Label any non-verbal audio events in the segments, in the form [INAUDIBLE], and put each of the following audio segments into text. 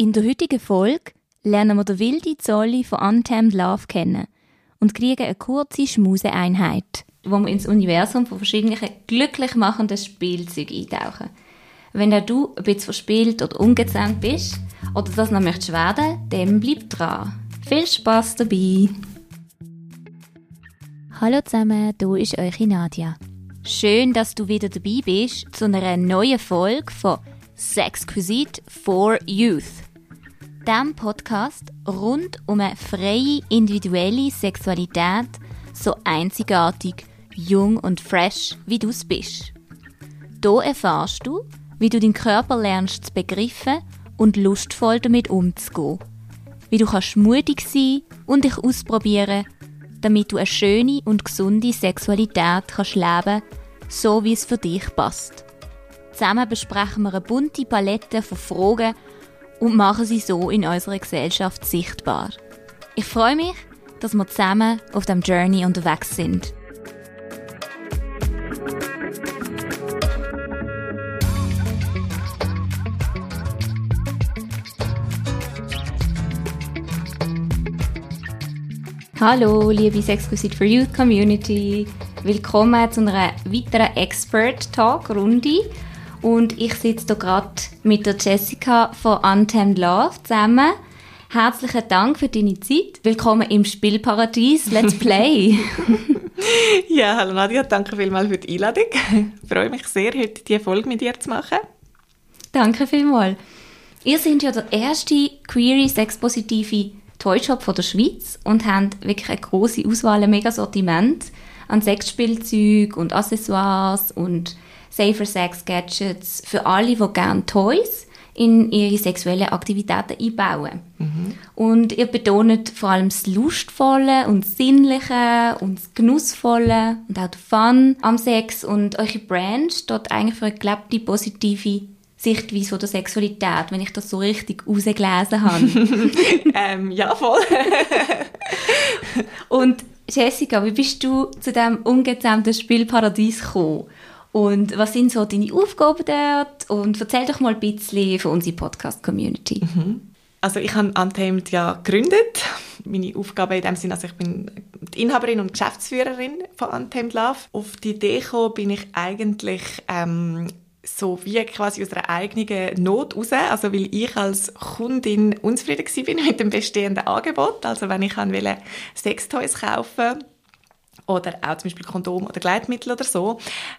In der heutigen Folge lernen wir den wilde Zolli von Untamed Love kennen und kriegen eine kurze Schmuseeinheit, wo wir ins Universum von verschiedenen glücklich machenden Spielzeugen eintauchen. Wenn auch du ein bisschen verspielt oder ungezähmt bist oder das noch möchtest werden, dann bleib dran. Viel Spaß dabei! Hallo zusammen, hier ist eure Nadia. Schön, dass du wieder dabei bist zu einer neuen Folge von Sexquisite for Youth. Dem Podcast rund um eine freie individuelle Sexualität, so einzigartig, jung und fresh, wie du es bist. Hier erfahrst du, wie du deinen Körper lernst zu begreifen und lustvoll damit umzugehen. Wie du kannst mutig sein und dich ausprobieren, damit du eine schöne und gesunde Sexualität kannst leben, so wie es für dich passt. Zusammen besprechen wir eine bunte Palette von Fragen und machen sie so in unserer Gesellschaft sichtbar. Ich freue mich, dass wir zusammen auf dem Journey unterwegs sind. Hallo, liebe Sexquisite for Youth Community. Willkommen zu einer weiteren Expert Talk Runde. Und ich sitze hier gerade mit der Jessica von Untamed Love zusammen. Herzlichen Dank für deine Zeit. Willkommen im Spielparadies. Let's [LAUGHS] play. ja, hallo Nadia, danke vielmals für die Einladung. Ich freue mich sehr, heute diese Folge mit dir zu machen. Danke vielmals. Ihr seid ja der erste queere sexpositive Toyshop von der Schweiz und habt wirklich eine große Auswahl, ein mega Sortiment an Sexspielzeug und Accessoires und Safer Sex Gadgets für alle, die gerne Toys in ihre sexuellen Aktivitäten einbauen. Mhm. Und ihr betont vor allem das Lustvolle und das Sinnliche und das Genussvolle und auch den Fun am Sex und eure Brand steht eigentlich für eine gelebte, positive Sichtweise von der Sexualität, wenn ich das so richtig rausgelesen habe. [LAUGHS] ähm, ja, voll. [LAUGHS] und Jessica, wie bist du zu diesem ungezähmten Spielparadies gekommen? Und was sind so deine Aufgaben dort? Und erzähl doch mal ein bisschen von unserer Podcast-Community. Mhm. Also ich habe Untamed ja gegründet. Meine Aufgabe in dem Sinne, also ich bin die Inhaberin und Geschäftsführerin von Untamed Love. Auf die Idee gekommen bin ich eigentlich ähm, so wie quasi aus einer eigenen Not raus, also weil ich als Kundin unzufrieden war [LAUGHS] mit dem bestehenden Angebot. Also wenn ich wollte Sextoys kaufen oder auch zum Beispiel Kondom oder Gleitmittel oder so,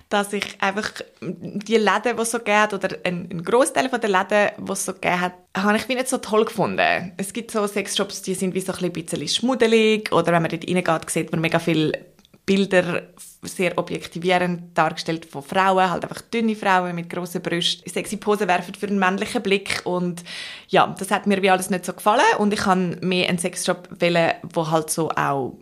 dass ich einfach die Läden, die es so gibt, oder ein, ein Großteil der Läden, die es so gegeben habe ich wie nicht so toll gefunden. Es gibt so Sexshops, die sind wie so ein bisschen schmuddelig, oder wenn man dort reingeht, sieht man mega viele Bilder sehr objektivierend dargestellt von Frauen, halt einfach dünne Frauen mit grossen Brüsten, sexy Posen werfen für einen männlichen Blick und ja, das hat mir wie alles nicht so gefallen und ich kann mehr einen Sexshop wählen, wo halt so auch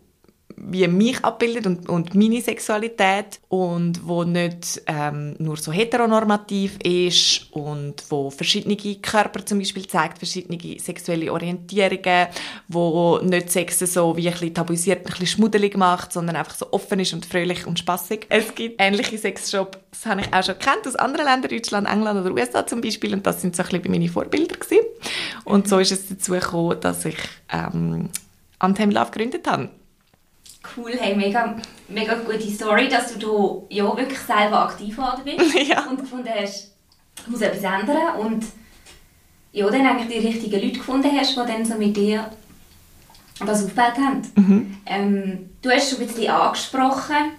wie mich abbildet und, und meine Sexualität und wo nicht ähm, nur so heteronormativ ist und wo verschiedene Körper zum Beispiel zeigt, verschiedene sexuelle Orientierungen, wo nicht Sex so wie ein bisschen tabuisiert, ein bisschen schmuddelig macht, sondern einfach so offen ist und fröhlich und spaßig. Es gibt ähnliche Sexshops, das habe ich auch schon kennt aus anderen Ländern, Deutschland, England oder USA zum Beispiel und das sind so ein bisschen meine Vorbilder gewesen. Und so ist es dazu gekommen, dass ich ähm, Anthem Love gegründet habe. Cool, hey, mega, mega gute Story, dass du da ja wirklich selber aktiv geworden bist [LAUGHS] ja. und gefunden hast, ich muss etwas ändern und ja, dann eigentlich die richtigen Leute gefunden hast, die dann so mit dir das aufgebaut haben. Mhm. Ähm, du hast schon ein bisschen angesprochen,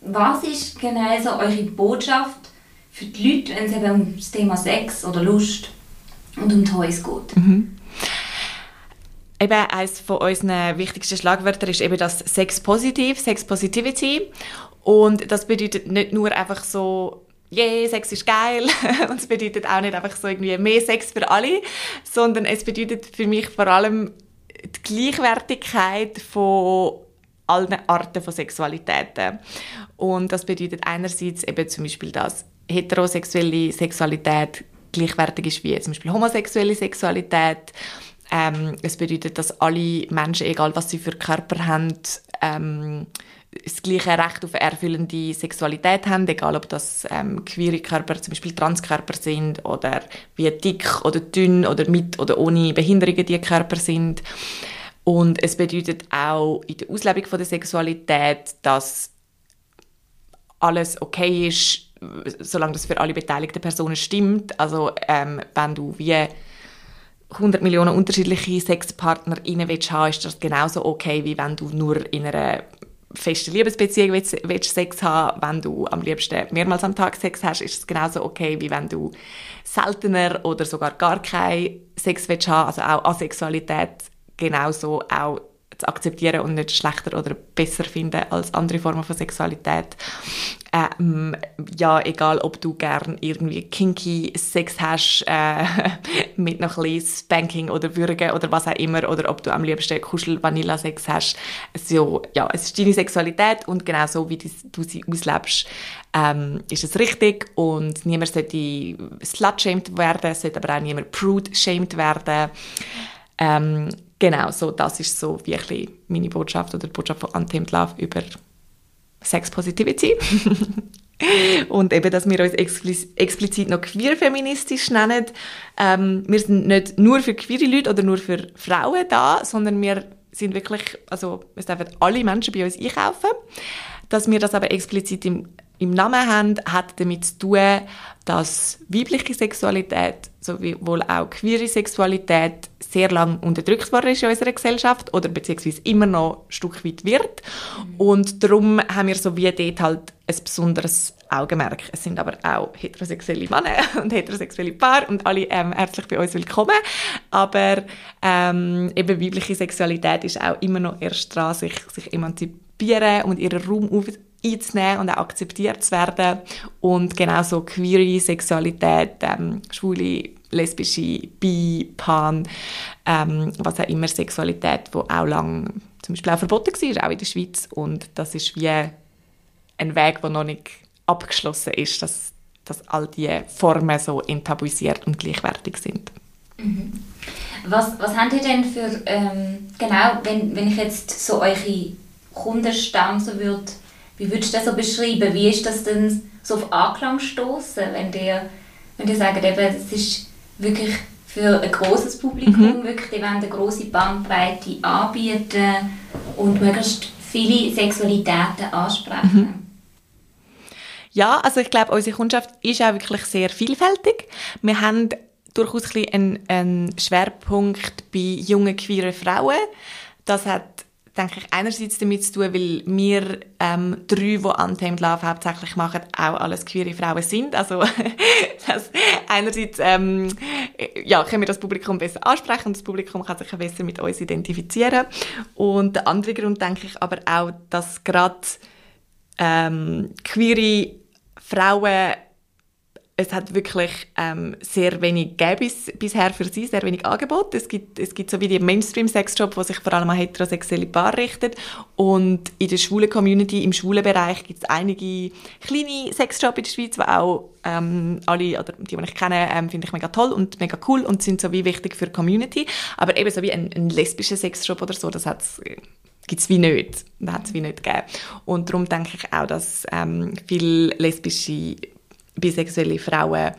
was ist genau so eure Botschaft für die Leute, wenn es eben um das Thema Sex oder Lust und um Toys geht? Mhm eben eines von unseren wichtigsten Schlagwörtern ist eben das Sex Positiv, Sex Positivity. Und das bedeutet nicht nur einfach so, yeah, Sex ist geil. [LAUGHS] Und es bedeutet auch nicht einfach so irgendwie mehr Sex für alle, sondern es bedeutet für mich vor allem die Gleichwertigkeit von allen Arten von Sexualitäten. Und das bedeutet einerseits eben zum Beispiel, dass heterosexuelle Sexualität gleichwertig ist wie zum Beispiel homosexuelle Sexualität ähm, es bedeutet, dass alle Menschen, egal was sie für Körper haben, ähm, das gleiche Recht auf erfüllende Sexualität haben, egal ob das ähm, queere Körper, zum Beispiel Transkörper sind oder wie dick oder dünn oder mit oder ohne Behinderungen die Körper sind. Und es bedeutet auch in der Auslebung von der Sexualität, dass alles okay ist, solange das für alle beteiligten Personen stimmt. Also ähm, wenn du wie 100 Millionen unterschiedliche willst haben, ist das genauso okay, wie wenn du nur in einer festen Liebesbeziehung willst, willst Sex haben. Wenn du am liebsten mehrmals am Tag Sex hast, ist es genauso okay, wie wenn du seltener oder sogar gar keinen Sex willst haben. Also auch Asexualität genauso auch zu akzeptieren und nicht schlechter oder besser finden als andere Formen von Sexualität. Ähm, ja, egal, ob du gern irgendwie kinky Sex hast, äh, [LAUGHS] mit noch ein bisschen Spanking oder Würgen oder was auch immer, oder ob du am liebsten Kuschel-Vanilla-Sex hast. So, ja, es ist deine Sexualität und genau so, wie du sie auslebst, ähm, ist es richtig und niemand sollte slut-shamed werden, sollte aber auch niemand prude-shamed werden. Ähm, genau, so, das ist so wirklich meine Botschaft oder die Botschaft von Untamed Love über Sex Positivity. [LAUGHS] und eben, dass wir uns explizit noch queer-feministisch nennen. Ähm, wir sind nicht nur für queere Leute oder nur für Frauen da, sondern wir sind wirklich, also es dürfen alle Menschen bei uns einkaufen. Dass wir das aber explizit im, im Namen haben, hat damit zu tun, dass weibliche Sexualität sowohl auch queere Sexualität sehr lange unterdrückt worden ist in unserer Gesellschaft oder beziehungsweise immer noch ein Stück weit wird. Mhm. Und darum haben wir so wie dort halt ein besonderes Augenmerk. Es sind aber auch heterosexuelle Männer [LAUGHS] und heterosexuelle Paare und alle ähm, herzlich bei uns willkommen. Aber ähm, eben weibliche Sexualität ist auch immer noch erst dran, sich, sich emanzipieren und ihren Raum auf einzunehmen und auch akzeptiert zu werden. Und genauso queere Sexualität, ähm, schwule, lesbische, bi, pan, ähm, was auch immer Sexualität, wo auch lang zum Beispiel auch verboten war, auch in der Schweiz. Und das ist wie ein Weg, der noch nicht abgeschlossen ist, dass, dass all diese Formen so enttabuisiert und gleichwertig sind. Mhm. Was, was habt ihr denn für, ähm, genau, wenn, wenn ich jetzt so eure Kundenstamm so würde wie würdest du das so beschreiben? Wie ist das denn so auf Anklang stoßen, wenn dir, wenn dir sagen, eben, es ist wirklich für ein großes Publikum, mhm. wirklich, die wollen eine große Bandbreite anbieten und möglichst viele Sexualitäten ansprechen? Mhm. Ja, also ich glaube, unsere Kundschaft ist auch wirklich sehr vielfältig. Wir haben durchaus ein einen, einen Schwerpunkt bei jungen queeren Frauen. Das hat denke ich, einerseits damit zu tun, weil wir ähm, drei, die Untamed Love hauptsächlich machen, auch alles queere Frauen sind. Also [LAUGHS] das, einerseits ähm, ja, können wir das Publikum besser ansprechen und das Publikum kann sich besser mit uns identifizieren. Und der andere Grund, denke ich, aber auch, dass gerade ähm, queere Frauen es hat wirklich ähm, sehr wenig gegeben bisher für sie, sehr wenig Angebot. Es gibt, es gibt so wie die Mainstream-Sexshop, wo sich vor allem an heterosexuelle Paare richtet. Und in der schwulen Community, im schwulen Bereich, gibt es einige kleine Sexshops in der Schweiz, die auch ähm, alle, oder die, die ich kenne, ähm, finde ich mega toll und mega cool und sind so wie wichtig für die Community. Aber eben so wie ein, ein lesbischer Sexshop oder so, das hat's gibt es wie nicht. Das hat es wie nicht gegeben. Und darum denke ich auch, dass ähm, viele lesbische bisexuelle Frauen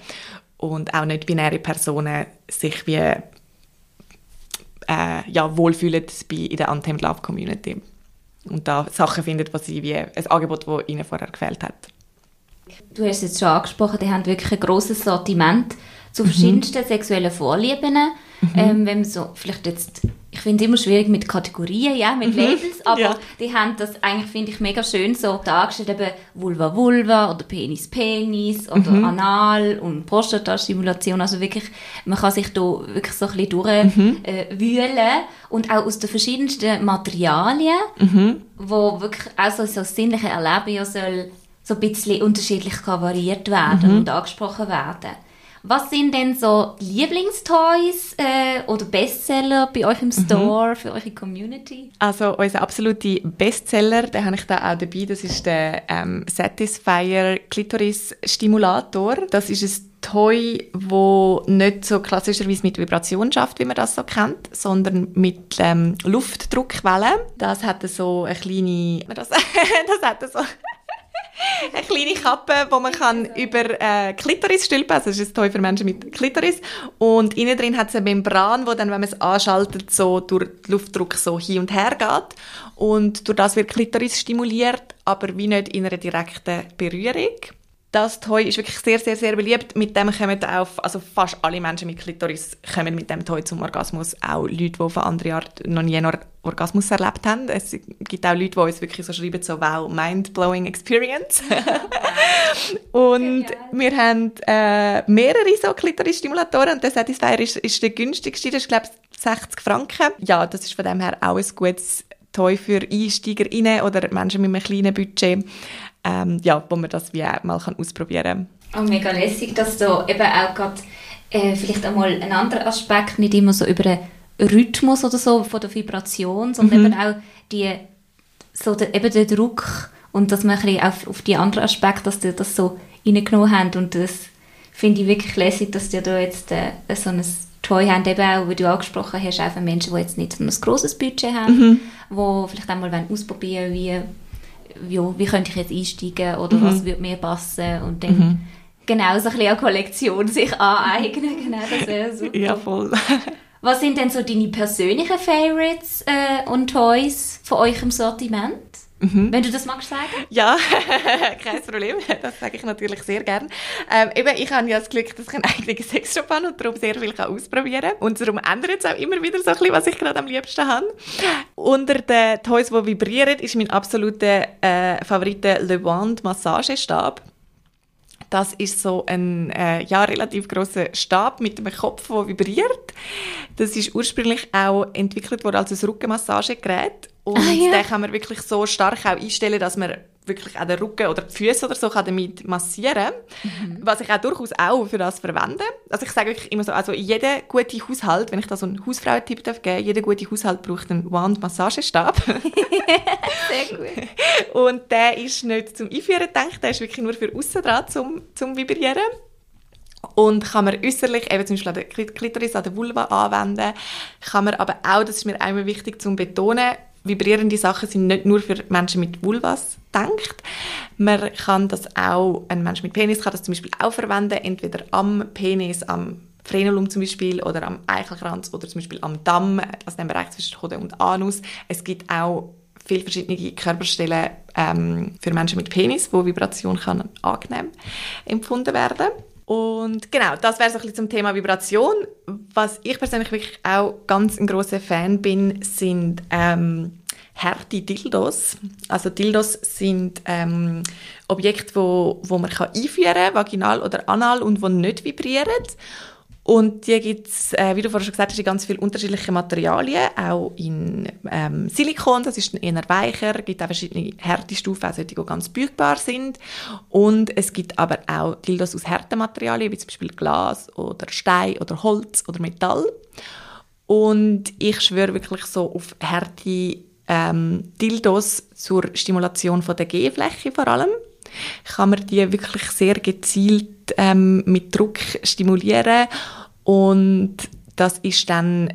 und auch nicht-binäre Personen sich wie äh, ja, wohlfühlen bei, in der Untamed Love Community und da Sachen finden, was sie wie ein Angebot, das ihnen vorher gefällt hat. Du hast es jetzt schon angesprochen, die haben wirklich ein grosses Sortiment zu verschiedensten mhm. sexuellen Vorlieben. Mhm. Ähm, wenn so vielleicht jetzt ich finde es immer schwierig mit Kategorien, ja, mit mhm. Labels, aber ja. die haben das eigentlich, finde ich, mega schön so dargestellt, eben Vulva Vulva oder Penis Penis oder mhm. Anal und Prostata-Stimulation, also wirklich, man kann sich da wirklich so ein bisschen durchwühlen mhm. äh, und auch aus den verschiedensten Materialien, mhm. wo wirklich auch so, so das sinnliche Erleben ja soll so ein bisschen unterschiedlich variiert werden mhm. und angesprochen werden. Was sind denn so Lieblingstoys äh, oder Bestseller bei euch im mhm. Store mhm. für eure Community? Also unser absoluter Bestseller, den habe ich da auch dabei, das ist der ähm, Satisfyer Clitoris Stimulator. Das ist ein Toy, wo nicht so klassischerweise mit Vibration schafft, wie man das so kennt, sondern mit ähm, Luftdruckwellen. Das hat so eine kleine, [LAUGHS] das, das hat so eine kleine Kappe, wo man kann über äh, Klitoris stülpen Also das ist ein Toy für Menschen mit Klitoris. Und innen drin hat es eine Membran, wo dann, wenn man es anschaltet, so durch den Luftdruck so hin und her geht. Und durch das wird Klitoris stimuliert, aber wie nicht in einer direkten Berührung. Das Toy ist wirklich sehr, sehr, sehr beliebt. Mit dem kommen auch, also fast alle Menschen mit Klitoris kommen mit dem Toy zum Orgasmus. Auch Leute, die von anderen Art noch nie einen Orgasmus erlebt haben. Es gibt auch Leute, die uns wirklich so schreiben, so wow, mind-blowing experience. [LAUGHS] und wir haben äh, mehrere so Klitoris-Stimulatoren und der Satisfyer ist, ist der günstigste, das ist glaube ich 60 Franken. Ja, das ist von dem her auch ein gutes Toy für EinsteigerInnen oder Menschen mit einem kleinen Budget ähm, ja, wo man das wie auch mal kann ausprobieren kann. Oh, mega lässig, dass du eben auch gerade äh, vielleicht einmal einen anderen Aspekt, nicht immer so über den Rhythmus oder so von der Vibration, sondern mhm. eben auch die, so der, eben den Druck und dass man ein auf, auf die anderen Aspekte, dass die das so reingenommen haben und das finde ich wirklich lässig, dass die da jetzt äh, so ein Toy haben, eben auch, wie du angesprochen hast, auch für Menschen, die jetzt nicht so ein grosses Budget haben, mhm. die vielleicht einmal ausprobieren wollen, wie ja, wie könnte ich jetzt einsteigen oder mhm. was würde mir passen und dann mhm. genau so ein bisschen eine Kollektion sich aneignen, [LAUGHS] genau, das wäre [LAUGHS] super. Ja, voll. [LAUGHS] was sind denn so deine persönlichen Favorites äh, und Toys von euch im Sortiment? Mhm. Wenn du das magst sagen? Ja, [LAUGHS] kein Problem. Das sage ich natürlich sehr gern. Ähm, eben, ich habe ja das Glück, dass ich einen eigenen Sexshop habe und darum sehr viel kann ausprobieren kann. Und darum ändert es auch immer wieder so ein bisschen, was ich gerade am liebsten habe. Unter den Toys, die vibrieren, ist mein absoluter äh, Favorit Le Wand Massagestab. Das ist so ein äh, ja, relativ großer Stab mit einem Kopf, der vibriert. Das ist ursprünglich auch entwickelt worden als ein Rückenmassagegerät und ah, ja. den kann man wirklich so stark auch einstellen, dass man wirklich auch den Rücken oder die Füße oder so kann damit massieren mhm. Was ich auch durchaus auch für das verwende. Also ich sage wirklich immer so, also jeder gute Haushalt, wenn ich da so einen Hausfrauentipp darf geben, jeder gute Haushalt braucht einen Wand-Massagestab. [LAUGHS] Sehr gut. Und der ist nicht zum Einführen gedacht, der ist wirklich nur für aussen dran zum, zum Vibrieren und kann man äußerlich, eben zum Beispiel an der Klitoris, an der Vulva anwenden, kann man aber auch, das ist mir einmal wichtig zu betonen, vibrierende Sachen sind nicht nur für Menschen mit Vulvas denkt. Man kann das auch, ein Mensch mit Penis kann das zum Beispiel auch verwenden, entweder am Penis, am Frenulum zum Beispiel oder am Eichelkranz oder zum Beispiel am Damm, also dem Bereich zwischen Hoden und Anus. Es gibt auch viele verschiedene Körperstellen ähm, für Menschen mit Penis, wo Vibration kann angenehm empfunden werden. Und genau, das wäre so ein bisschen zum Thema Vibration. Was ich persönlich wirklich auch ganz ein großer Fan bin, sind ähm, harte Dildos. Also Dildos sind ähm, Objekte, wo, wo man kann einführen kann, vaginal oder anal, und die nicht vibrieren. Und die gibt es, äh, wie du vorhin schon gesagt hast, in ganz vielen unterschiedlichen Materialien, auch in ähm, Silikon, das ist eher weicher, es gibt auch verschiedene Härtestufen, also die ganz bügbar sind. Und es gibt aber auch Dildos aus harten Materialien, wie zum Beispiel Glas oder Stein oder Holz oder Metall. Und ich schwöre wirklich so auf harte ähm, Dildos zur Stimulation von der G-Fläche vor allem kann man die wirklich sehr gezielt ähm, mit Druck stimulieren und das ist dann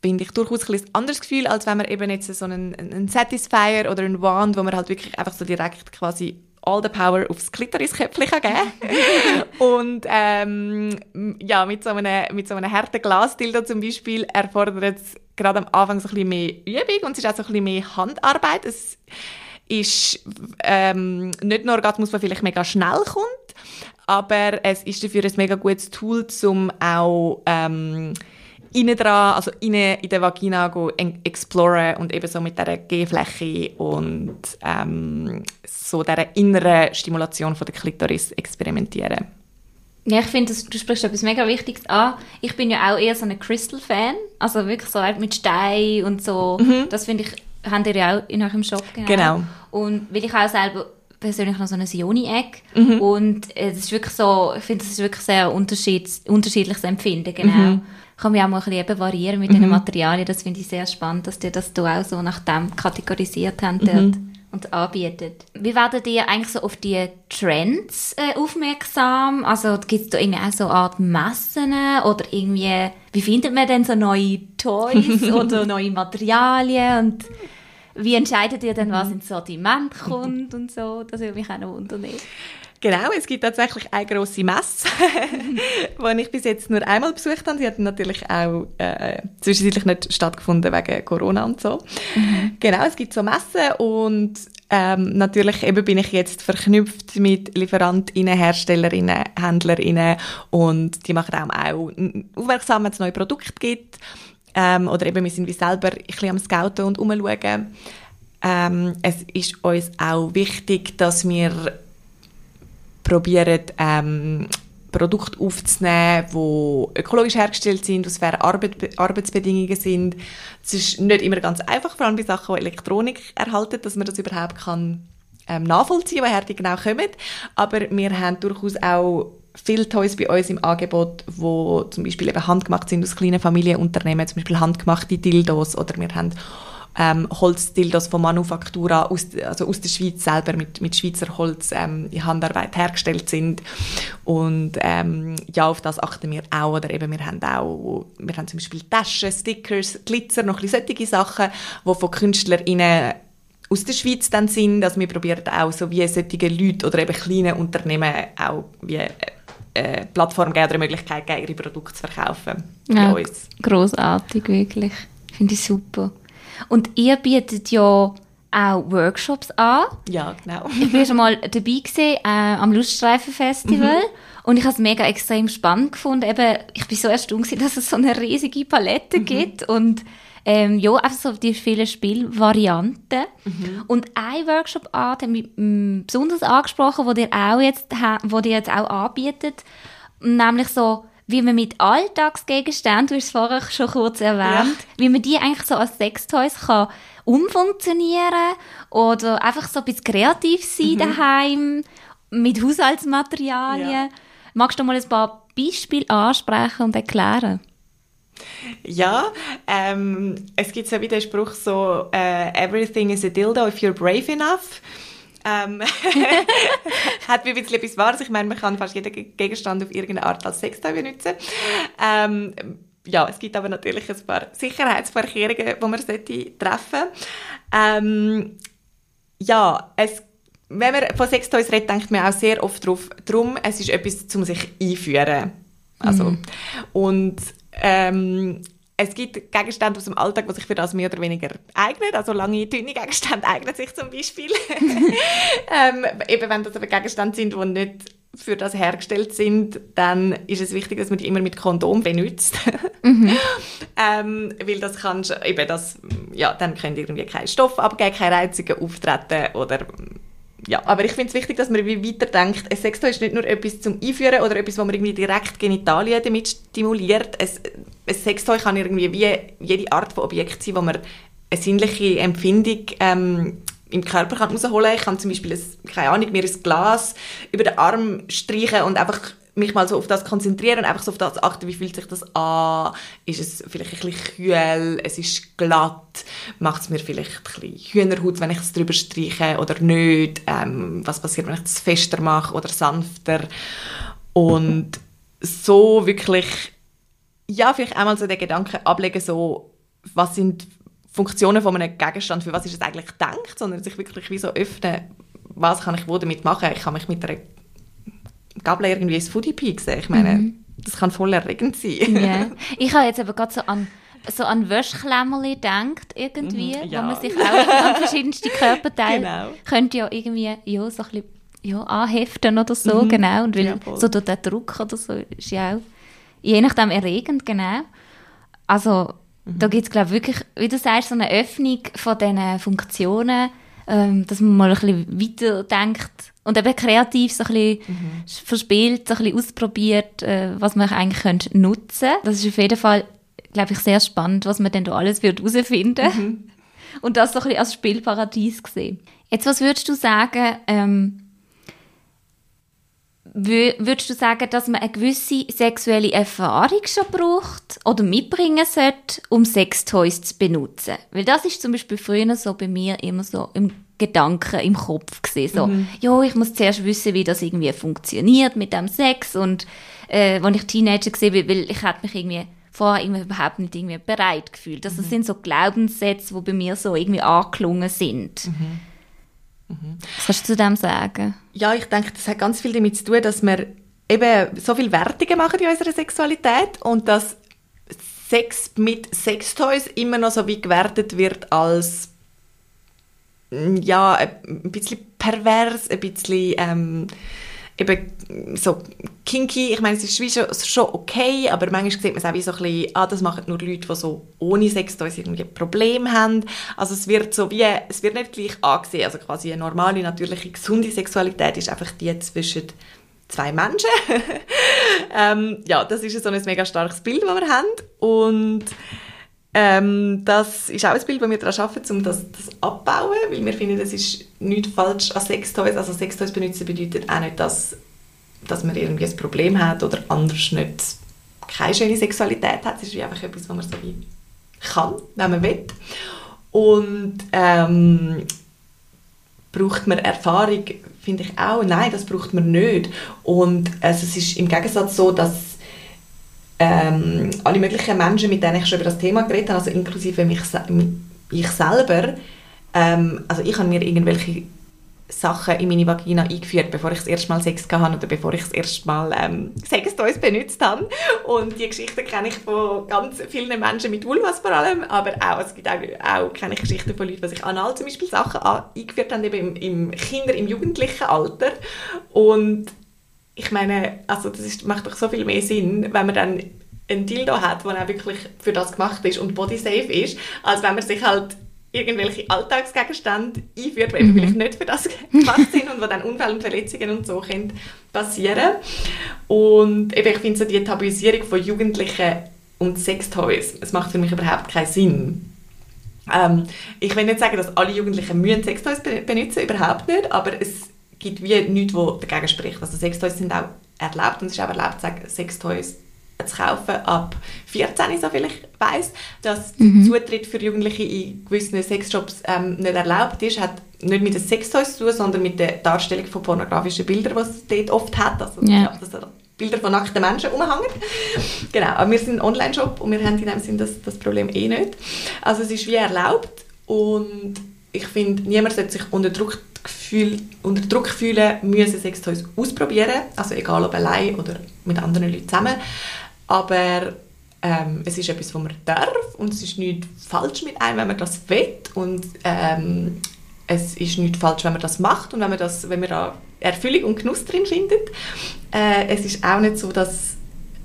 finde ich durchaus ein anderes Gefühl, als wenn man eben jetzt so einen, einen Satisfier oder einen Wand, wo man halt wirklich einfach so direkt quasi all the power aufs Klitorisköpfchen geben [LAUGHS] Und ähm, ja, mit so einem, mit so einem harten Glasdildo zum Beispiel erfordert es gerade am Anfang so ein bisschen mehr Übung und es ist auch so ein bisschen mehr Handarbeit. Es, ist ähm, nicht nur Orgasmus, der vielleicht mega schnell kommt, aber es ist dafür ein mega gutes Tool, um auch ähm, innen dran, also innen in der Vagina go exploren und eben so mit dieser G-Fläche und ähm, so dieser inneren Stimulation von der Klitoris experimentieren. Ja, ich finde, du sprichst etwas mega Wichtiges an. Ich bin ja auch eher so ein Crystal-Fan, also wirklich so mit Stein und so. Mhm. Das finde ich habt ihr ja auch in eurem Shop genau. genau. Und weil ich auch selber persönlich noch so eine Sioni-Eck mhm. und es ist wirklich so, ich finde, es ist wirklich sehr unterschied, unterschiedliches Empfinden, genau. Mhm. Kann mich auch mal ein bisschen variieren mit mhm. den Materialien, das finde ich sehr spannend, dass ihr das da auch so nach dem kategorisiert habt. Mhm. und anbietet. Wie werdet ihr eigentlich so auf die Trends äh, aufmerksam? Also gibt es da irgendwie auch so eine Art Messen oder irgendwie, wie findet man denn so neue Toys [LAUGHS] oder neue Materialien und wie entscheidet ihr denn, was ins Sortiment kommt und so? Das würde mich auch noch wundern. Genau, es gibt tatsächlich eine grosse Messe, [LAUGHS] die ich bis jetzt nur einmal besucht habe. Sie hat natürlich auch äh, zwischenzeitlich nicht stattgefunden wegen Corona und so. Mhm. Genau, es gibt so Messen und ähm, natürlich eben bin ich jetzt verknüpft mit Lieferantinnen, Herstellerinnen, Händlerinnen und die machen auch aufmerksam, wenn es neue Produkte gibt. Ähm, oder eben wir sind wie selber ein bisschen am Scouten und umschauen. Ähm, es ist uns auch wichtig, dass wir probieren, ähm, Produkte aufzunehmen, die ökologisch hergestellt sind, was faire Arbeit, Arbeitsbedingungen sind. Es ist nicht immer ganz einfach, vor allem bei Sachen, die Elektronik erhalten, dass man das überhaupt kann, ähm, nachvollziehen kann, woher die genau kommen. Aber wir haben durchaus auch viele Toys bei uns im Angebot, wo zum Beispiel eben handgemacht sind aus kleinen Familienunternehmen, zum Beispiel handgemachte Dildos oder wir haben ähm, Holzdildos von Manufaktura aus, also aus der Schweiz selber mit, mit Schweizer Holz ähm, in Handarbeit hergestellt sind. Und ähm, ja, auf das achten wir auch. Oder eben, wir haben auch, wir haben zum Beispiel Taschen, Stickers, Glitzer, noch ein solche Sachen, die von KünstlerInnen aus der Schweiz dann sind. Also wir probieren auch so wie solche Leute oder eben kleine Unternehmen auch wie äh, äh Plattform geben oder eine Möglichkeit geben, ihre Produkte zu verkaufen. Ja, großartig wirklich. Finde ich super. Und ihr bietet ja auch Workshops an. Ja, genau. ich war schon mal dabei gewesen, äh, am Luststreifen-Festival. Mhm. Und ich habe es mega extrem spannend gefunden. Eben, ich bin so erstaunt, [LAUGHS] dass es so eine riesige Palette mhm. gibt. Und ähm, ja, einfach so die vielen Spielvarianten. Mhm. Und ein Workshop-Art hat mich mm, besonders angesprochen, wo ihr auch jetzt, wo ihr jetzt auch anbietet. Nämlich so wie man mit Alltagsgegenständen, du hast es vorher schon kurz erwähnt, ja. wie man die eigentlich so als Sextoys kann umfunktionieren oder einfach so ein bisschen kreativ sein mhm. daheim mit Haushaltsmaterialien. Ja. Magst du mal ein paar Beispiele ansprechen und erklären? Ja, ähm, es gibt so wie den Spruch so, uh, everything is a dildo if you're brave enough. Ähm, [LAUGHS] hat ein bisschen etwas Wahres. Ich meine, man kann fast jeden Gegenstand auf irgendeine Art als Sextoy benutzen. Ähm, ja, es gibt aber natürlich ein paar Sicherheitsvorkehrungen, die man sollte treffen ähm, Ja, es, wenn man von Sextoys redet, denkt man auch sehr oft darum, es ist etwas, um sich einführen. Also, mhm. Und ähm, es gibt Gegenstände aus dem Alltag, die sich für das mehr oder weniger eignen. Also lange, dünne Gegenstände [LAUGHS] eignen sich zum Beispiel. [LAUGHS] ähm, eben wenn das aber Gegenstände sind, die nicht für das hergestellt sind, dann ist es wichtig, dass man die immer mit Kondom benutzt. mhm. [LAUGHS] ähm, weil das kann eben das, ja, dann können irgendwie kein Stoff abgeben, keine Reizungen auftreten oder ja, aber ich finde es wichtig, dass man weiterdenkt. Ein Sextoy ist nicht nur etwas zum Einführen oder etwas, wo man irgendwie direkt Genitalien damit stimuliert. Ein, ein Sextoy kann irgendwie wie jede Art von Objekt sein, wo man eine sinnliche Empfindung ähm, im Körper kann rausholen kann. Ich kann zum Beispiel, ein, keine Ahnung, mir ein Glas über den Arm streichen und einfach mich mal so auf das konzentrieren einfach so auf das achten, wie fühlt sich das an? Ist es vielleicht ein bisschen kühl? Es ist glatt? Macht es mir vielleicht ein bisschen Hühnerhaut, wenn ich es drüber streiche oder nicht? Ähm, was passiert, wenn ich es fester mache oder sanfter? Und so wirklich, ja, vielleicht einmal so den Gedanken ablegen, so, was sind Funktionen von einem Gegenstand, für was ist es eigentlich gedacht, sondern sich wirklich wie so öffnen, was kann ich wo damit machen? Ich kann mich mit einer Gabel irgendwie ins Foodie sehen. Ich meine, mhm. das kann voll erregend sein. Yeah. [LAUGHS] Ich habe jetzt aber gerade so an so an Wäschklemmerli denkt irgendwie, mhm, ja. wo man sich auch an [LAUGHS] verschiedenste Körperteile genau. könnte ja irgendwie ja, so ein bisschen ja, anheften oder so, mhm. genau. Und weil ja, so durch den Druck oder so ist ja auch je nachdem erregend, genau. Also mhm. da gibt es glaube ich wirklich, wie du sagst, so eine Öffnung von diesen Funktionen, ähm, dass man mal ein bisschen weiterdenkt und eben kreativ so ein bisschen mhm. verspielt, so ein bisschen ausprobiert, äh, was man eigentlich könnte nutzen Das ist auf jeden Fall, glaube ich, sehr spannend, was man denn da alles herausfinden mhm. Und das so ein bisschen als Spielparadies gesehen. Jetzt, was würdest du sagen, ähm, würdest du sagen, dass man eine gewisse sexuelle Erfahrung schon braucht oder mitbringen sollte, um Sextoys zu benutzen? Weil das ist zum Beispiel früher so bei mir immer so im Gedanken im Kopf gesehen. So, mhm. ja, ich muss zuerst wissen, wie das irgendwie funktioniert mit dem Sex und äh, als ich Teenager gesehen weil, weil ich hatte mich irgendwie vorher irgendwie überhaupt nicht irgendwie bereit gefühlt. Also, mhm. Das sind so Glaubenssätze, die bei mir so irgendwie angeklungen sind. Mhm. Was kannst du zu dem sagen? Ja, ich denke, das hat ganz viel damit zu tun, dass wir eben so viel Wertungen machen in unserer Sexualität und dass Sex mit Sextoys immer noch so wie gewertet wird als ja, ein bisschen pervers, ein bisschen ähm, eben so kinky. Ich meine, es ist wie schon, schon okay, aber manchmal sieht man es auch wie so ein bisschen, ah, das machen nur Leute, die so ohne Sextoys irgendwie ein Problem haben. Also es wird so wie, es wird nicht gleich angesehen. Also quasi eine normale, natürliche, gesunde Sexualität ist einfach die zwischen zwei Menschen. [LAUGHS] ähm, ja, das ist so ein mega starkes Bild, das wir haben. Und ähm, das ist auch ein Bild, das wir daran arbeiten, um das, das abzubauen, weil wir finden, es ist nichts falsch an Sextoys. Also Sextoys benutzen bedeutet auch nicht, dass, dass man irgendwie ein Problem hat oder anders nicht keine schöne Sexualität hat. Es ist wie einfach etwas, was man so wie kann, wenn man will. Und ähm, braucht man Erfahrung, finde ich auch. Nein, das braucht man nicht. Und also, es ist im Gegensatz so, dass ähm, alle möglichen Menschen, mit denen ich schon über das Thema geredet habe, also inklusive mich, ich selber, ähm, also ich habe mir irgendwelche Sachen in meine Vagina eingeführt, bevor ich das erste Mal Sex hatte oder bevor ich das erste Mal ähm, Sextoys benutzt habe. Und die Geschichten kenne ich von ganz vielen Menschen mit Vulvas vor allem, aber auch, es gibt auch, auch kenne ich Geschichten von Leuten, die sich anal zum Beispiel Sachen eingeführt haben, eben im, im Kinder-, im jugendlichen Alter. Und ich meine, also das ist, macht doch so viel mehr Sinn, wenn man dann ein Dildo hat, der auch wirklich für das gemacht ist und bodysafe ist, als wenn man sich halt irgendwelche Alltagsgegenstände einführt, die mhm. vielleicht nicht für das [LAUGHS] gemacht sind und wo dann Unfälle und Verletzungen und so können passieren Und eben, ich finde so die Tabuisierung von Jugendlichen und Sextoys, es macht für mich überhaupt keinen Sinn. Ähm, ich will nicht sagen, dass alle Jugendlichen müssen Sextoys benutzen, überhaupt nicht, aber es gibt wie nichts, was dagegen spricht. Also Sextoys sind auch erlaubt und es ist auch erlaubt, Sextoys zu kaufen ab 14, soviel ich weiß, dass mhm. der Zutritt für Jugendliche in gewissen Sexshops ähm, nicht erlaubt ist, hat nicht mit den Sextoys zu tun, sondern mit der Darstellung von pornografischen Bildern, die es dort oft hat. Also, yeah. ja, dass da Bilder von nackten Menschen umhängen. [LAUGHS] genau, aber wir sind ein Online-Shop und wir haben in dem Sinn das, das Problem eh nicht. Also es ist wie erlaubt und ich finde, niemand sollte sich unter Druck, Gefühl, unter Druck fühlen, müssen Sextoys ausprobieren, also egal ob allein oder mit anderen Leuten zusammen. Aber ähm, es ist etwas, was man darf und es ist nichts falsch mit einem, wenn man das will und ähm, es ist nichts falsch, wenn man das macht und wenn man, das, wenn man da Erfüllung und Genuss drin findet. Äh, es ist auch nicht so, dass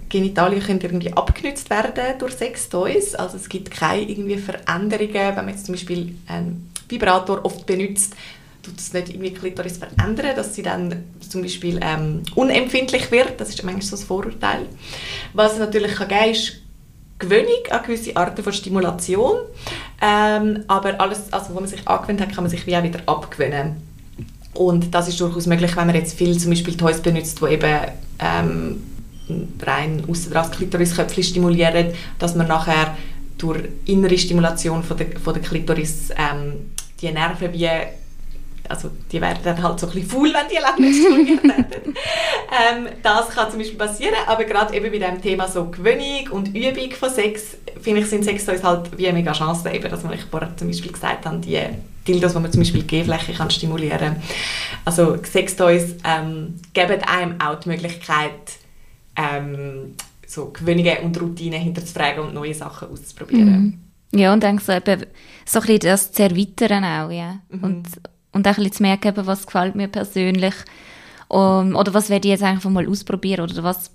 Genitalien können irgendwie abgenützt werden durch Sextoys. Also es gibt keine irgendwie Veränderungen, wenn man jetzt zum Beispiel einen Vibrator oft benutzt, tut es nicht irgendwie Klitoris verändern, dass sie dann zum Beispiel ähm, unempfindlich wird. Das ist manchmal so ein Vorurteil. Was es natürlich kann geben ist Gewöhnung an gewisse Arten von Stimulation. Ähm, aber alles, also, was man sich angewöhnt hat, kann man sich wie auch wieder abgewöhnen. Und das ist durchaus möglich, wenn man jetzt viel zum Beispiel Toys benutzt, die eben ähm, rein aussen das Klitorisköpfchen stimulieren, dass man nachher durch innere Stimulation von der, von der Klitoris ähm, die Nerven wie also die werden dann halt so ein bisschen faul, wenn die Läden nicht [LAUGHS] stimuliert werden. ähm, das kann zum Beispiel passieren, aber gerade eben bei dem Thema so Gewöhnung und Übung von Sex, finde ich, sind Sextoys halt wie eine mega Chance, eben, dass man, ich vorher zum Beispiel gesagt habe, die Dildos, wo man zum Beispiel die G-Fläche kann stimulieren Also Sextoys ähm, geben einem auch die Möglichkeit, ähm, so Gewöhnungen und Routinen hinterzufragen und neue Sachen auszuprobieren. Mhm. Ja, und dann so, eben, so ein bisschen das zu erweitern auch, ja. Mhm. Und und auch ein bisschen zu merken, was gefällt mir persönlich um, oder was werde ich jetzt einfach mal ausprobieren oder was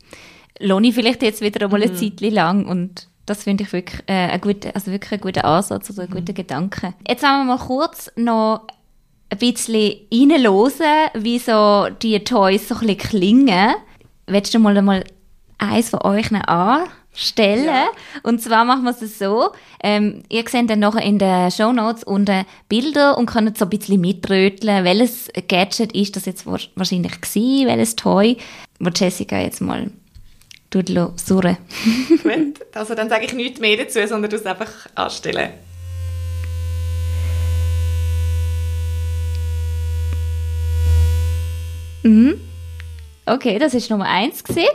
lohne ich vielleicht jetzt wieder einmal eine mhm. Zeit lang und das finde ich wirklich, äh, ein guter, also wirklich ein guter Ansatz oder ein guter mhm. Gedanke. Jetzt haben wir mal kurz noch ein bisschen reinhören, wie so die Toys so ein bisschen klingen. Willst du mal, mal eins von euch an? Stellen. Ja. Und zwar machen wir es so, ähm, ihr seht dann nachher in den Show Notes unten Bilder und könnt so ein bisschen mitröteln, welches Gadget ist das jetzt wahrscheinlich gewesen, welches Toy, wo Jessica jetzt mal surren. [LAUGHS] Gut, also dann sage ich nichts mehr dazu, sondern du es einfach anstellen. Mhm. Okay, das ist Nummer eins gesehen.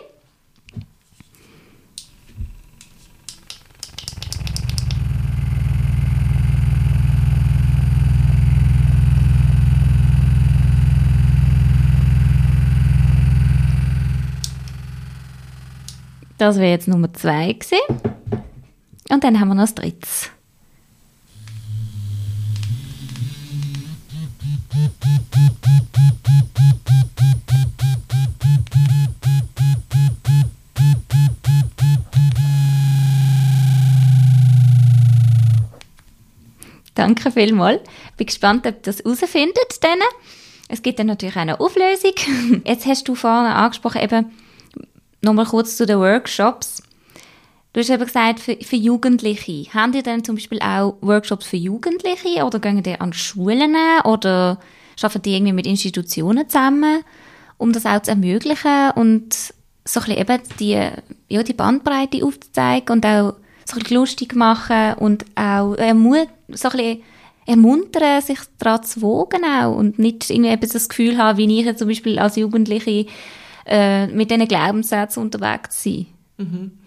Das wäre jetzt Nummer zwei gewesen. Und dann haben wir noch das drittes. Danke vielmals. Bin gespannt, ob das herausfindet. Es gibt dann natürlich auch eine Auflösung. [LAUGHS] Jetzt hast du vorhin angesprochen, eben, nochmal kurz zu den Workshops. Du hast eben gesagt, für, für Jugendliche. Haben die dann zum Beispiel auch Workshops für Jugendliche oder gehen die an Schulen oder arbeiten die irgendwie mit Institutionen zusammen, um das auch zu ermöglichen und so ein bisschen eben die, ja, die Bandbreite aufzuzeigen und auch so ein lustig machen und auch ermut so ein ermuntern, sich daran zu wogen auch und nicht irgendwie eben das Gefühl haben, wie ich zum Beispiel als Jugendliche äh, mit diesen Glaubenssätzen unterwegs sein. Mhm.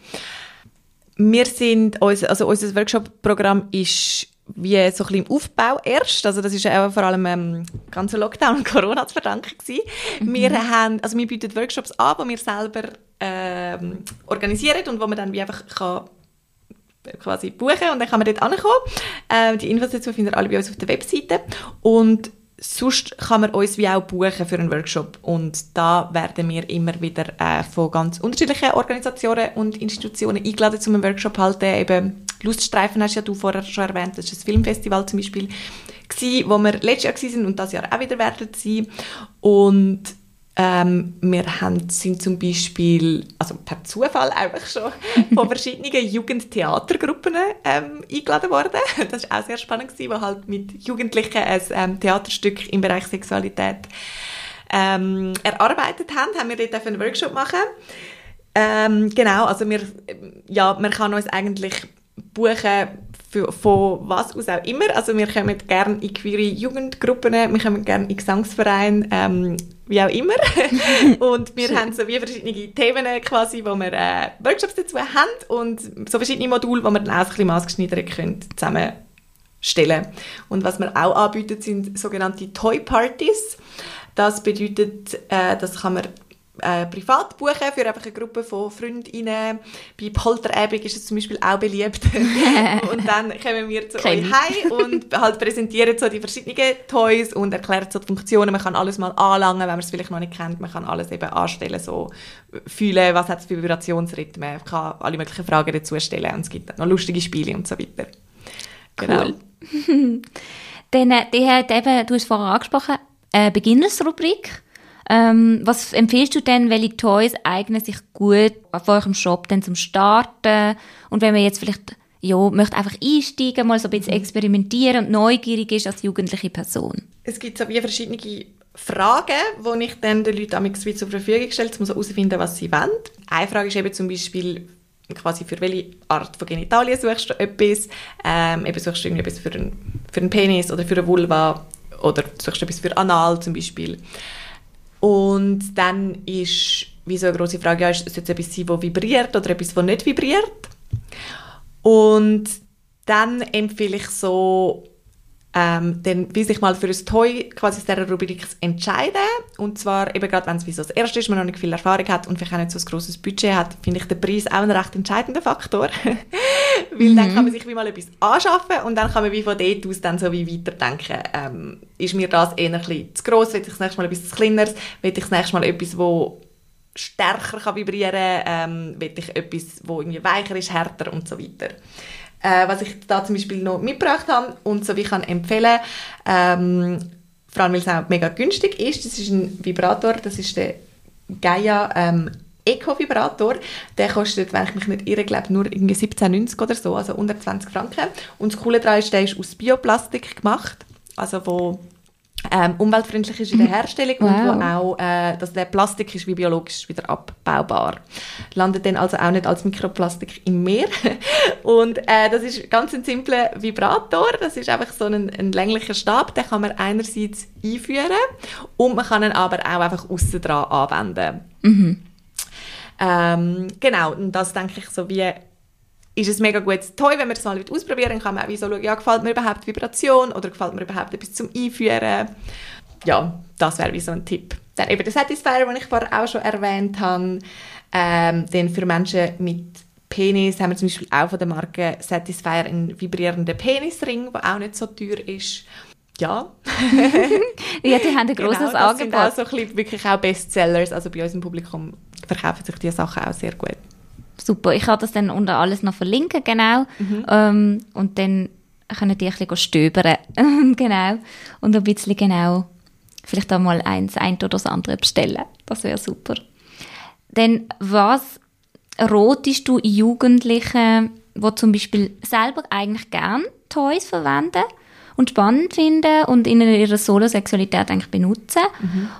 Wir sind, also unser Workshop-Programm ist wie so ein bisschen im Aufbau erst. Also das ist ja auch vor allem ähm, ganzen Lockdown und Corona zu verdanken gewesen. Mhm. Wir haben, also wir bieten Workshops an, die wir selber ähm, organisieren und wo man dann wie einfach kann quasi buchen und dann kann man dort ankommen. Ähm, die Infos dazu findet ihr alle bei uns auf der Webseite und sonst kann man uns wie auch buchen für einen Workshop. Und da werden wir immer wieder äh, von ganz unterschiedlichen Organisationen und Institutionen eingeladen zu einem Workshop halten. Eben Luststreifen hast ja du vorher schon erwähnt, das ist ein Filmfestival zum Beispiel gewesen, wo wir letztes Jahr waren und das Jahr auch wieder werden sein. Und ähm, wir haben, sind zum Beispiel, also per Zufall einfach schon, [LAUGHS] von verschiedenen Jugendtheatergruppen ähm, eingeladen worden. Das war auch sehr spannend, gewesen, wo halt mit Jugendlichen ein ähm, Theaterstück im Bereich Sexualität ähm, erarbeitet haben. Haben wir dort einen Workshop machen. Ähm, genau, also wir, ja, man kann uns eigentlich buchen für, von was aus auch immer. Also wir kommen gerne in queere Jugendgruppen, wir kommen gerne in Gesangsvereine, ähm, wie auch immer. [LAUGHS] und wir haben so wie verschiedene Themen quasi, wo wir äh, Workshops dazu haben und so verschiedene Module, wo wir dann auch ein bisschen maßgeschneidert können zusammenstellen Und was wir auch anbieten, sind sogenannte Toy Parties. Das bedeutet, äh, das kann man äh, privat buchen für einfach eine Gruppe von Freundinnen. Bei Polterabend ist es zum Beispiel auch beliebt. [LAUGHS] und dann kommen wir zu Kein. euch heim und [LAUGHS] halt präsentieren so die verschiedenen Toys und erklären so die Funktionen. Man kann alles mal anlangen, wenn man es vielleicht noch nicht kennt. Man kann alles eben anstellen, so fühlen, was hat es für Vibrationsrhythmen. Man kann alle möglichen Fragen dazu stellen und es gibt noch lustige Spiele und so weiter. Genau. Cool. [LAUGHS] Dann, äh, die hat eben, du hast vorher angesprochen, eine Beginnersrubrik ähm, was empfiehlst du denn, welche Toys eignen sich gut auf eurem Shop denn zum Starten? Und wenn man jetzt vielleicht ja, möchte einfach einsteigen, mal so ein bisschen mhm. experimentieren und neugierig ist als jugendliche Person? Es gibt so wie verschiedene Fragen, die ich dann den Leuten zur Verfügung stelle, um so herauszufinden, was sie wollen. Eine Frage ist eben zum Beispiel, quasi für welche Art von Genitalien suchst du etwas? Ähm, eben suchst du irgendetwas für einen, für einen Penis oder für eine Vulva oder suchst du etwas für Anal zum Beispiel? Und dann ist wie so eine große Frage, ja, ist es jetzt etwas sein, das vibriert oder etwas, das nicht vibriert? Und dann empfehle ich so ähm, dann wie sich mal für ein Toy quasi aus dieser Rubrik entscheiden. Und zwar eben gerade, wenn es wie so das erste ist, man noch nicht viel Erfahrung hat und vielleicht auch nicht so ein grosses Budget hat, finde ich den Preis auch ein recht entscheidender Faktor. [LAUGHS] Weil mhm. dann kann man sich wie mal etwas anschaffen und dann kann man wie von dort aus dann so wie weiterdenken. Ähm, ist mir das eher ein bisschen zu gross? Will ich das nächste Mal etwas kleineres? Will ich das nächste Mal etwas, wo stärker kann vibrieren kann? Ähm, will ich etwas, wo irgendwie weicher ist, härter und so weiter äh, was ich da zum Beispiel noch mitgebracht habe und so wie ich kann empfehlen, ähm, vor allem weil es auch mega günstig ist, das ist ein Vibrator, das ist der Gaia ähm, Eco-Vibrator, der kostet, wenn ich mich nicht irre, glaube nur irgendwie 17,90 oder so, also unter 20 Franken. Und das Coole daran ist, der ist aus Bioplastik gemacht, also wo ähm, umweltfreundlich ist in der [LAUGHS] Herstellung Wow. und wo auch, äh, dass der Plastik ist wie biologisch wieder abbaubar. Landet dann also auch nicht als Mikroplastik im Meer. [LAUGHS] Und äh, das ist ganz ein simpler Vibrator. Das ist einfach so ein, ein länglicher Stab, den kann man einerseits einführen und man kann ihn aber auch einfach aussen dran anwenden. Ähm, genau, und das denke ich so wie ist es mega gutes Toy, wenn man das mal ausprobieren will, kann man auch wie so schauen, ja, gefällt mir überhaupt Vibration oder gefällt mir überhaupt etwas zum Einführen. Ja, das wäre wie so ein Tipp. Dann eben der Satisfier, den ich vorher auch schon erwähnt habe, ähm, den für Menschen mit Penis haben wir zum Beispiel auch von der Marke Satisfier einen vibrierenden Penisring, der auch nicht so teuer ist. Ja, [LAUGHS] Ja, die haben ein grosses genau, das sind auch Angebot. so ein bisschen wirklich auch Bestsellers. Also bei unserem Publikum verkaufen sich diese Sachen auch sehr gut. Super, ich kann das dann unter alles noch verlinken, genau. Ähm, und dann können die ein bisschen stöbern. [LAUGHS] genau. Und ein bisschen genau vielleicht auch mal eins, ein oder das andere bestellen. Das wäre super. Denn was rotest du Jugendlichen, die zum Beispiel selber eigentlich gern Toys verwenden und spannend finden und in ihrer Solosexualität eigentlich benutzen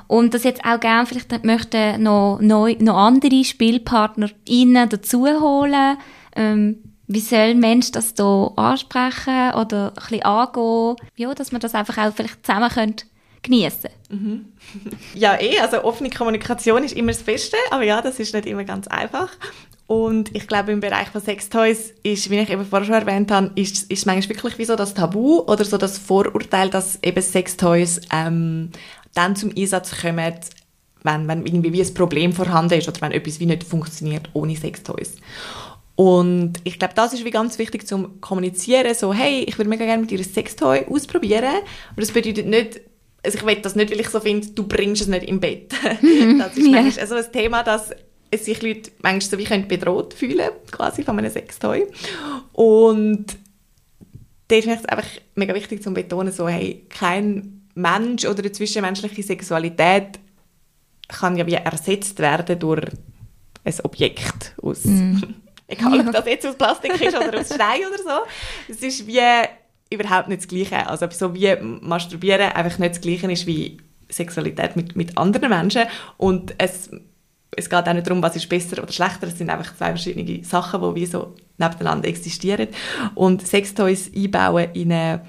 und das jetzt auch gern vielleicht möchten noch, neu, noch andere Spielpartner innen dazu holen. Ähm, wie soll ein Mensch das da ansprechen oder ein bisschen angehen? Ja, dass man das einfach auch vielleicht zusammen könnte geniessen [LAUGHS] Ja, eh, also offene Kommunikation ist immer das Beste, aber ja, das ist nicht immer ganz einfach. Und ich glaube, im Bereich von Sextoys ist, wie ich eben vorher schon erwähnt habe, ist, ist manchmal wirklich wie so das Tabu oder so das Vorurteil, dass eben Sextoys ähm, dann zum Einsatz kommen, wenn, wenn irgendwie wie ein Problem vorhanden ist oder wenn etwas wie nicht funktioniert ohne Sextoys. Und ich glaube, das ist wie ganz wichtig zum Kommunizieren, so, hey, ich würde mega gerne mit dir ein Sextoy ausprobieren, aber das bedeutet nicht, also ich will das nicht, weil ich so finde, du bringst es nicht im Bett. [LAUGHS] das ist [LAUGHS] Ja. manchmal so ein Thema, dass es sich Leute manchmal so wie können bedroht fühlen, quasi von einem Sextoy. Und da ist mir jetzt einfach mega wichtig zu betonen, so, hey, kein Mensch oder eine zwischenmenschliche Sexualität kann ja wie ersetzt werden durch ein Objekt aus, [LAUGHS] egal ob das jetzt aus Plastik ist oder aus [LAUGHS] Stein oder so. Es ist wie überhaupt nicht das Gleiche. Also so wie Masturbieren einfach nicht das Gleiche ist wie Sexualität mit, mit anderen Menschen und es, es geht auch nicht darum, was ist besser oder schlechter, es sind einfach zwei verschiedene Sachen, die wie so nebeneinander existieren. Und Sextoys einbauen in eine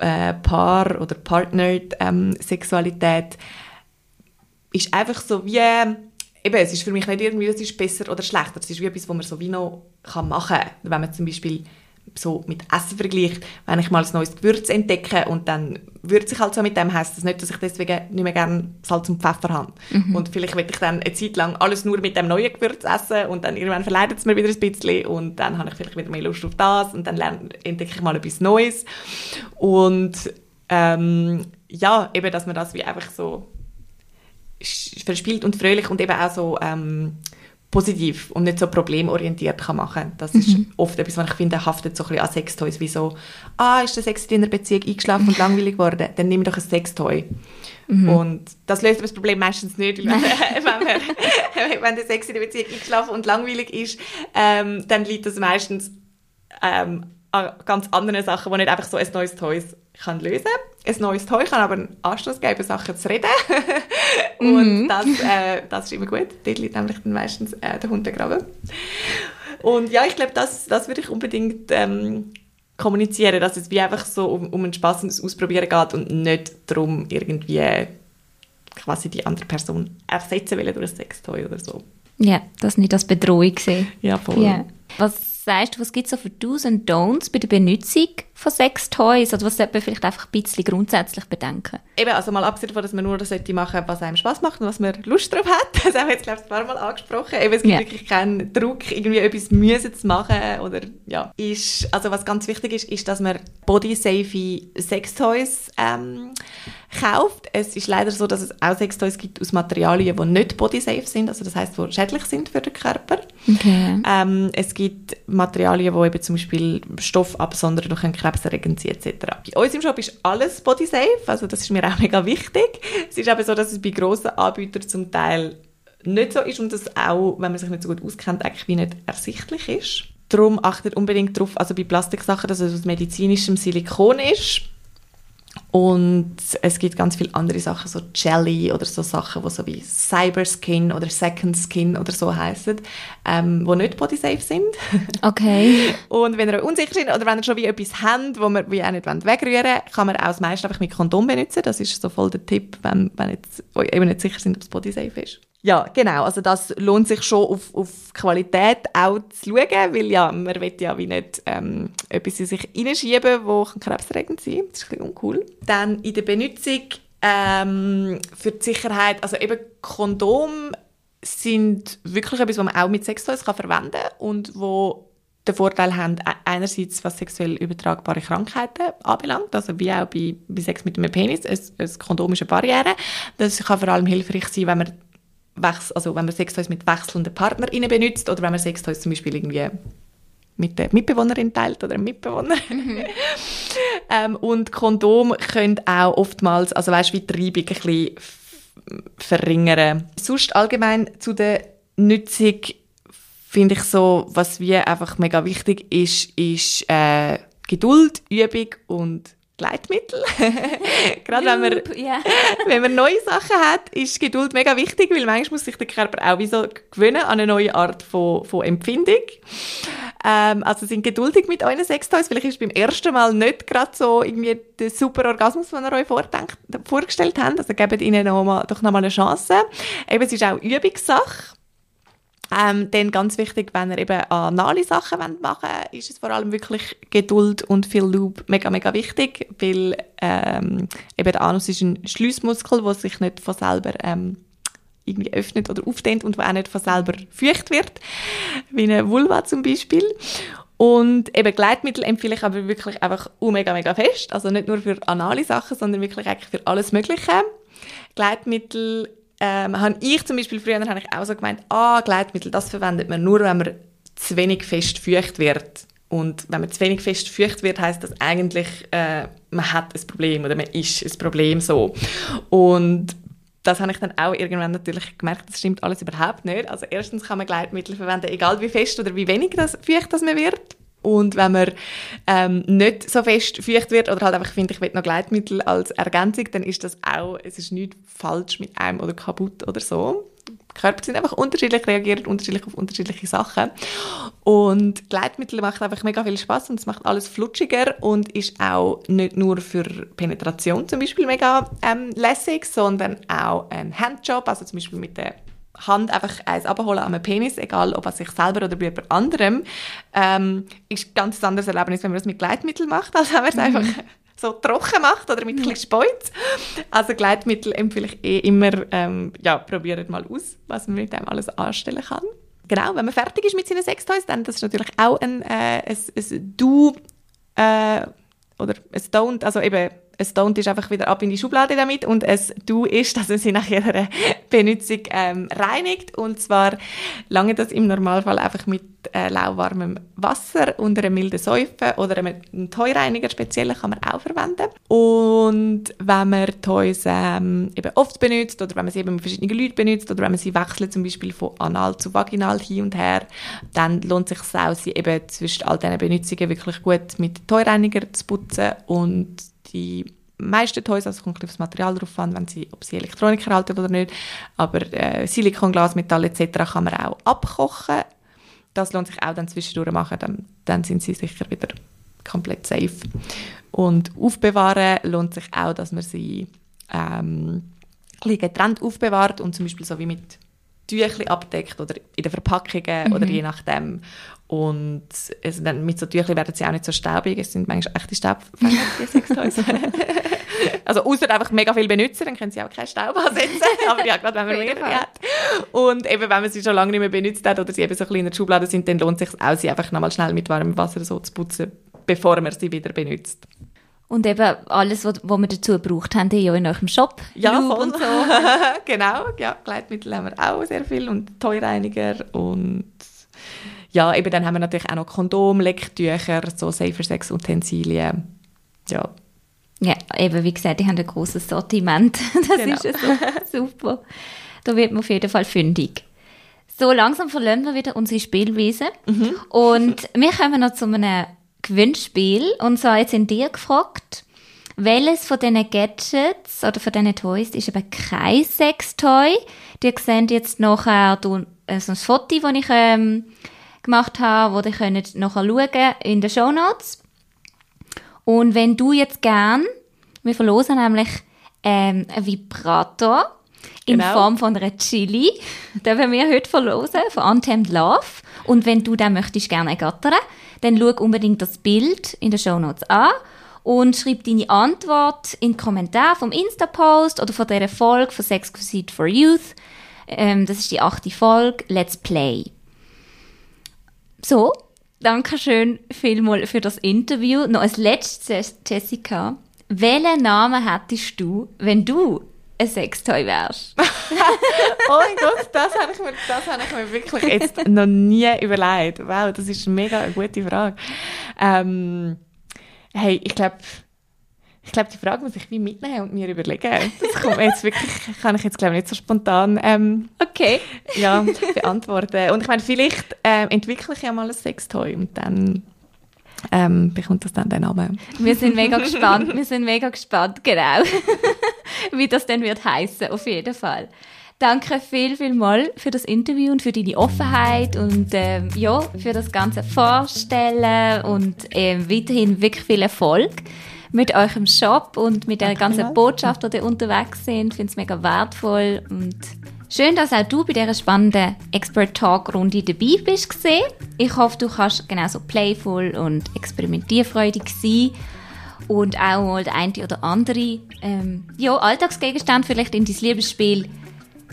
äh, Paar- oder Partnered-Sexualität ist einfach so wie, eben, es ist für mich nicht irgendwie, es ist besser oder schlechter, es ist wie etwas, was man so wie noch kann machen kann. Wenn man zum Beispiel so mit Essen vergleicht, wenn ich mal ein neues Gewürz entdecke und dann würze ich halt so mit dem, heisst das nicht, dass ich deswegen nicht mehr gerne Salz und Pfeffer habe. Und vielleicht will ich dann eine Zeit lang alles nur mit dem neuen Gewürz essen und dann irgendwann verleidet es mir wieder ein bisschen und dann habe ich vielleicht wieder mehr Lust auf das und dann lerne, entdecke ich mal etwas Neues. Und ähm, ja, eben, dass man das wie einfach so verspielt und fröhlich und eben auch so ähm, positiv und nicht so problemorientiert kann machen. Das ist oft etwas, was ich finde, haftet so ein bisschen an Sextoys, wie so, ah, ist der Sex in deiner Beziehung eingeschlafen und [LAUGHS] langweilig geworden, dann nimm doch ein Sextoy. Und das löst das Problem meistens nicht, weil [LAUGHS] wenn, man, [LAUGHS] wenn der Sex in der Beziehung eingeschlafen und langweilig ist, ähm, dann liegt das meistens ähm, an ganz anderen Sachen, die nicht einfach so ein neues Toy kann lösen Ein neues Toy kann aber einen Anstoß geben, Sachen zu reden. [LAUGHS] Und das, äh, das ist immer gut. Dort liegt nämlich dann meistens äh, der Hund begraben. Und ja, ich glaube, das, das würde ich unbedingt ähm, kommunizieren, dass es wie einfach so um, um ein das Ausprobieren geht und nicht darum, irgendwie quasi die andere Person ersetzen wollen durch ein Sextoy oder so. Ja, das nicht als Bedrohung sehen. Ja, voll. Ja. Was sagst du, was gibt es so für Do's und Don'ts bei der Benutzung von Sextoys? Oder was sollte man vielleicht einfach ein bisschen grundsätzlich bedenken? Eben, also mal abgesehen davon, dass man nur das sollte machen, was einem Spaß macht und was man Lust drauf hat. [LAUGHS] Das haben wir jetzt, glaube ich, ein paar Mal angesprochen. Eben, es gibt Ja. wirklich keinen Druck, irgendwie etwas müssen zu machen oder, ja. Ist, also was ganz wichtig ist, ist, dass man bodysafe Sextoys ähm, kauft. Es ist leider so, dass es auch Sextoys gibt aus Materialien, die nicht bodysafe sind, also das heißt, die schädlich sind für den Körper. Okay. Ähm, es gibt Materialien, die eben zum Beispiel Stoff absondern und können krebserregend sein etc. Bei uns im Shop ist alles body safe, also das ist mir auch mega wichtig. Es ist aber so, dass es bei grossen Anbietern zum Teil nicht so ist und das auch, wenn man sich nicht so gut auskennt, eigentlich wie nicht ersichtlich ist. Darum achtet unbedingt darauf, also bei Plastiksachen, dass es aus medizinischem Silikon ist Und es gibt ganz viele andere Sachen, so Jelly oder so Sachen, die so wie Cyberskin oder Second Skin oder so heißen, ähm, die nicht bodysafe sind. [LAUGHS] Okay. Und wenn ihr unsicher seid oder wenn ihr schon wie etwas habt, wo man wie auch nicht wegrühren wollt, kann man auch das meiste einfach mit Kondom benutzen. Das ist so voll der Tipp, wenn, wenn jetzt euch eben nicht sicher sind, ob es bodysafe ist. Ja, genau. Also das lohnt sich schon auf, auf Qualität auch zu schauen, weil ja, man will ja wie nicht ähm, etwas in sich hineinschieben, das krebserregend sein kann. Das ist ein bisschen uncool. Dann in der Benutzung ähm, für die Sicherheit, also eben Kondom sind wirklich etwas, was man auch mit Sextoys verwenden kann und wo den Vorteil haben, e-, einerseits was sexuell übertragbare Krankheiten anbelangt, also wie auch bei, bei Sex mit einem Penis, ein, ein Kondom ist eine Barriere. Das kann vor allem hilfreich sein, wenn man also wenn man Sextoys mit wechselnden PartnerInnen benutzt oder wenn man Sextoys zum Beispiel irgendwie mit der Mitbewohnerin teilt oder einem Mitbewohner. [LAUGHS] ähm, und Kondom können auch oftmals, also weißt, wie die Reibung ein bisschen verringern. Sonst allgemein zu der Nutzung finde ich so, was wie einfach mega wichtig ist, ist äh, Geduld, Übung und Gleitmittel. [LAUGHS] Gerade wenn man, yeah. [LAUGHS] wenn man neue Sachen hat, ist Geduld mega wichtig, weil manchmal muss sich der Körper auch wie so gewöhnen an eine neue Art von, von Empfindung. Ähm, also sind geduldig mit euren Sextoys. Vielleicht ist beim ersten Mal nicht gerade so irgendwie der super Orgasmus, den ihr euch vorgestellt habt. Also gebt ihnen noch mal, doch noch mal eine Chance. Eben, es ist auch Übungssache. Ähm, dann ganz wichtig, wenn ihr eben anale Sachen machen wollt, ist es vor allem wirklich Geduld und viel Loop mega, mega wichtig, weil ähm, eben der Anus ist ein Schliessmuskel, der sich nicht von selber ähm, irgendwie öffnet oder aufdehnt und wo auch nicht von selber feucht wird, wie eine Vulva zum Beispiel. Und eben Gleitmittel empfehle ich aber wirklich einfach mega, mega fest. Also nicht nur für anale Sachen, sondern wirklich eigentlich für alles Mögliche. Gleitmittel ähm, habe ich zum Beispiel früher habe ich auch so gemeint, ah, Gleitmittel, das verwendet man nur, wenn man zu wenig fest feucht wird. Und wenn man zu wenig fest feucht wird, heißt das eigentlich, äh, man hat ein Problem oder man ist ein Problem so. Und das habe ich dann auch irgendwann natürlich gemerkt, das stimmt alles überhaupt nicht. Also erstens kann man Gleitmittel verwenden, egal wie fest oder wie wenig das feucht das man wird. Und wenn man ähm, nicht so fest feucht wird oder halt einfach finde, ich will noch Gleitmittel als Ergänzung, dann ist das auch, es ist nicht falsch mit einem oder kaputt oder so. Körper sind einfach unterschiedlich, reagieren unterschiedlich auf unterschiedliche Sachen. Und Gleitmittel macht einfach mega viel Spaß und es macht alles flutschiger und ist auch nicht nur für Penetration zum Beispiel mega ähm, lässig, sondern auch ein Handjob, also zum Beispiel mit der Hand einfach eins abholen an einem Penis, egal ob an sich selber oder bei jemand anderem, ähm, ist ein ganz anderes Erlebnis, wenn man das mit Gleitmittel macht, als wenn man es mhm. einfach so trocken macht oder mit mhm. ein bisschen Speuz. Also Gleitmittel empfehle ich eh immer, ähm, ja, probiert mal aus, was man mit dem alles anstellen kann. Genau, wenn man fertig ist mit seinen Sextoys, dann das ist natürlich auch ein, äh, ein, ein Do äh, oder ein Don't, also eben ein Don't ist einfach wieder ab in die Schublade damit und ein Du ist, dass man sie nach ihrer Benutzung ähm, reinigt. Und zwar lange das im Normalfall einfach mit äh, lauwarmem Wasser unter einem milden Säufen oder einem Toyreiniger speziell kann man auch verwenden. Und wenn man Toys ähm, eben oft benutzt oder wenn man sie eben mit verschiedenen Leuten benutzt oder wenn man sie wechselt, zum Beispiel von anal zu vaginal hin und her, dann lohnt es sich auch, sie eben zwischen all diesen Benutzungen wirklich gut mit Toyreiniger zu putzen und die meisten Toys, also kommt auf das Material drauf an, wenn sie, ob sie Elektronik erhalten oder nicht, aber äh, Silikonglas, Metall etc. kann man auch abkochen. Das lohnt sich auch dann zwischendurch machen, dann, dann sind sie sicher wieder komplett safe. Und aufbewahren lohnt sich auch, dass man sie ähm, getrennt aufbewahrt und zum Beispiel so wie mit Tüchli abdeckt oder in den Verpackungen mhm. oder je nachdem. Und es, dann mit so Tüchli werden sie auch nicht so staubig. Es sind manchmal echte Staubfänger, die Sextoys. also außer einfach mega viel benutzen, dann können sie auch keinen Staub ansetzen. Aber ja, gerade wenn man mehrere hat. Und eben, wenn man sie schon lange nicht mehr benutzt hat oder sie eben so klein in der Schublade sind, dann lohnt es sich auch, sie einfach nochmal schnell mit warmem Wasser so zu putzen, bevor man sie wieder benutzt. Und eben alles, was, was wir dazu gebraucht haben, ja in eurem Shop. Ja, Lube voll. Und so. [LAUGHS] genau, ja, Gleitmittel haben wir auch sehr viel und Toyreiniger und ja, eben dann haben wir natürlich auch noch Kondom, Lecktücher, so Safer Sex Utensilien. Ja. Ja, eben wie gesagt, die haben ein großes Sortiment. [LAUGHS] Das genau. ist so [LAUGHS] super. Da wird man auf jeden Fall fündig. So langsam verlassen wir wieder unsere Spielwiese. Mhm. Und wir kommen noch zu einem Gewinnspiel. Und zwar jetzt in dir gefragt, welches von diesen Gadgets oder von diesen Toys ist eben kein Sextoy. Die sehen jetzt nachher äh, so ein Foto, das ich ähm, gemacht habe, wo ihr könnt nachher schauen in den Show Notes. Und wenn du jetzt gern, wir verlosen nämlich ähm, einen Vibrator in genau. Form von einer Chili, [LAUGHS] den wir heute verlosen, von Untamed Love. Und wenn du den möchtest gerne ergattern, dann schau unbedingt das Bild in den Show Notes an und schreib deine Antwort in den Kommentar vom Insta-Post oder von dieser Folge von Sexquisite for Youth. Ähm, das ist die achte Folge. Let's Play. So, danke schön vielmals für das Interview. Noch als letztes, Jessica. Welchen Namen hättest du, wenn du ein Sextoy wärst? [LAUGHS] oh mein Gott, das habe ich, mir, das habe ich mir wirklich jetzt noch nie überlegt. Wow, das ist eine mega gute Frage. Ähm, hey, ich glaube, ich glaube, die Frage muss ich wie mitnehmen und mir überlegen. Das kommt jetzt wirklich, kann ich jetzt glaube nicht so spontan ähm, okay. ja, beantworten. Und ich meine, vielleicht ähm, entwickle ich ja mal ein Sextoy und dann ähm, bekommt das dann den Namen. Wir sind mega gespannt. Wir sind mega gespannt, genau, [LAUGHS] wie das dann wird heißen. Auf jeden Fall. Danke viel, viel mal für das Interview und für deine Offenheit und ähm, ja, für das ganze Vorstellen und ähm, weiterhin wirklich viel Erfolg mit eurem Shop und mit der ganzen Botschaft, die ihr unterwegs sind. Ich finde es mega wertvoll und schön, dass auch du bei dieser spannenden Expert Talk Runde dabei bist. Ich hoffe, du kannst genauso playful und experimentierfreudig sein und auch mal der eine oder andere ähm, ja, Alltagsgegenstand vielleicht in dein Liebesspiel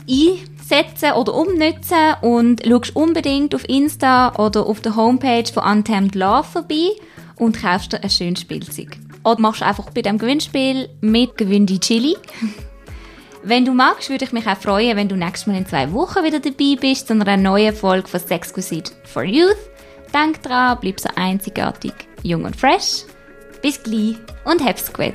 einsetzen oder umnutzen und schaust unbedingt auf Insta oder auf der Homepage von Untamed Love vorbei und kaufst dir ein schönes Spielzeug. Oder machst du einfach bei dem Gewinnspiel mit Gewinn die Chili. Wenn du magst, würde ich mich auch freuen, wenn du nächstes Mal in zwei Wochen wieder dabei bist zu einer neuen Folge von Sexquisite for Youth. Denk dran, bleib so einzigartig, jung und fresh. Bis gleich und hab's gut.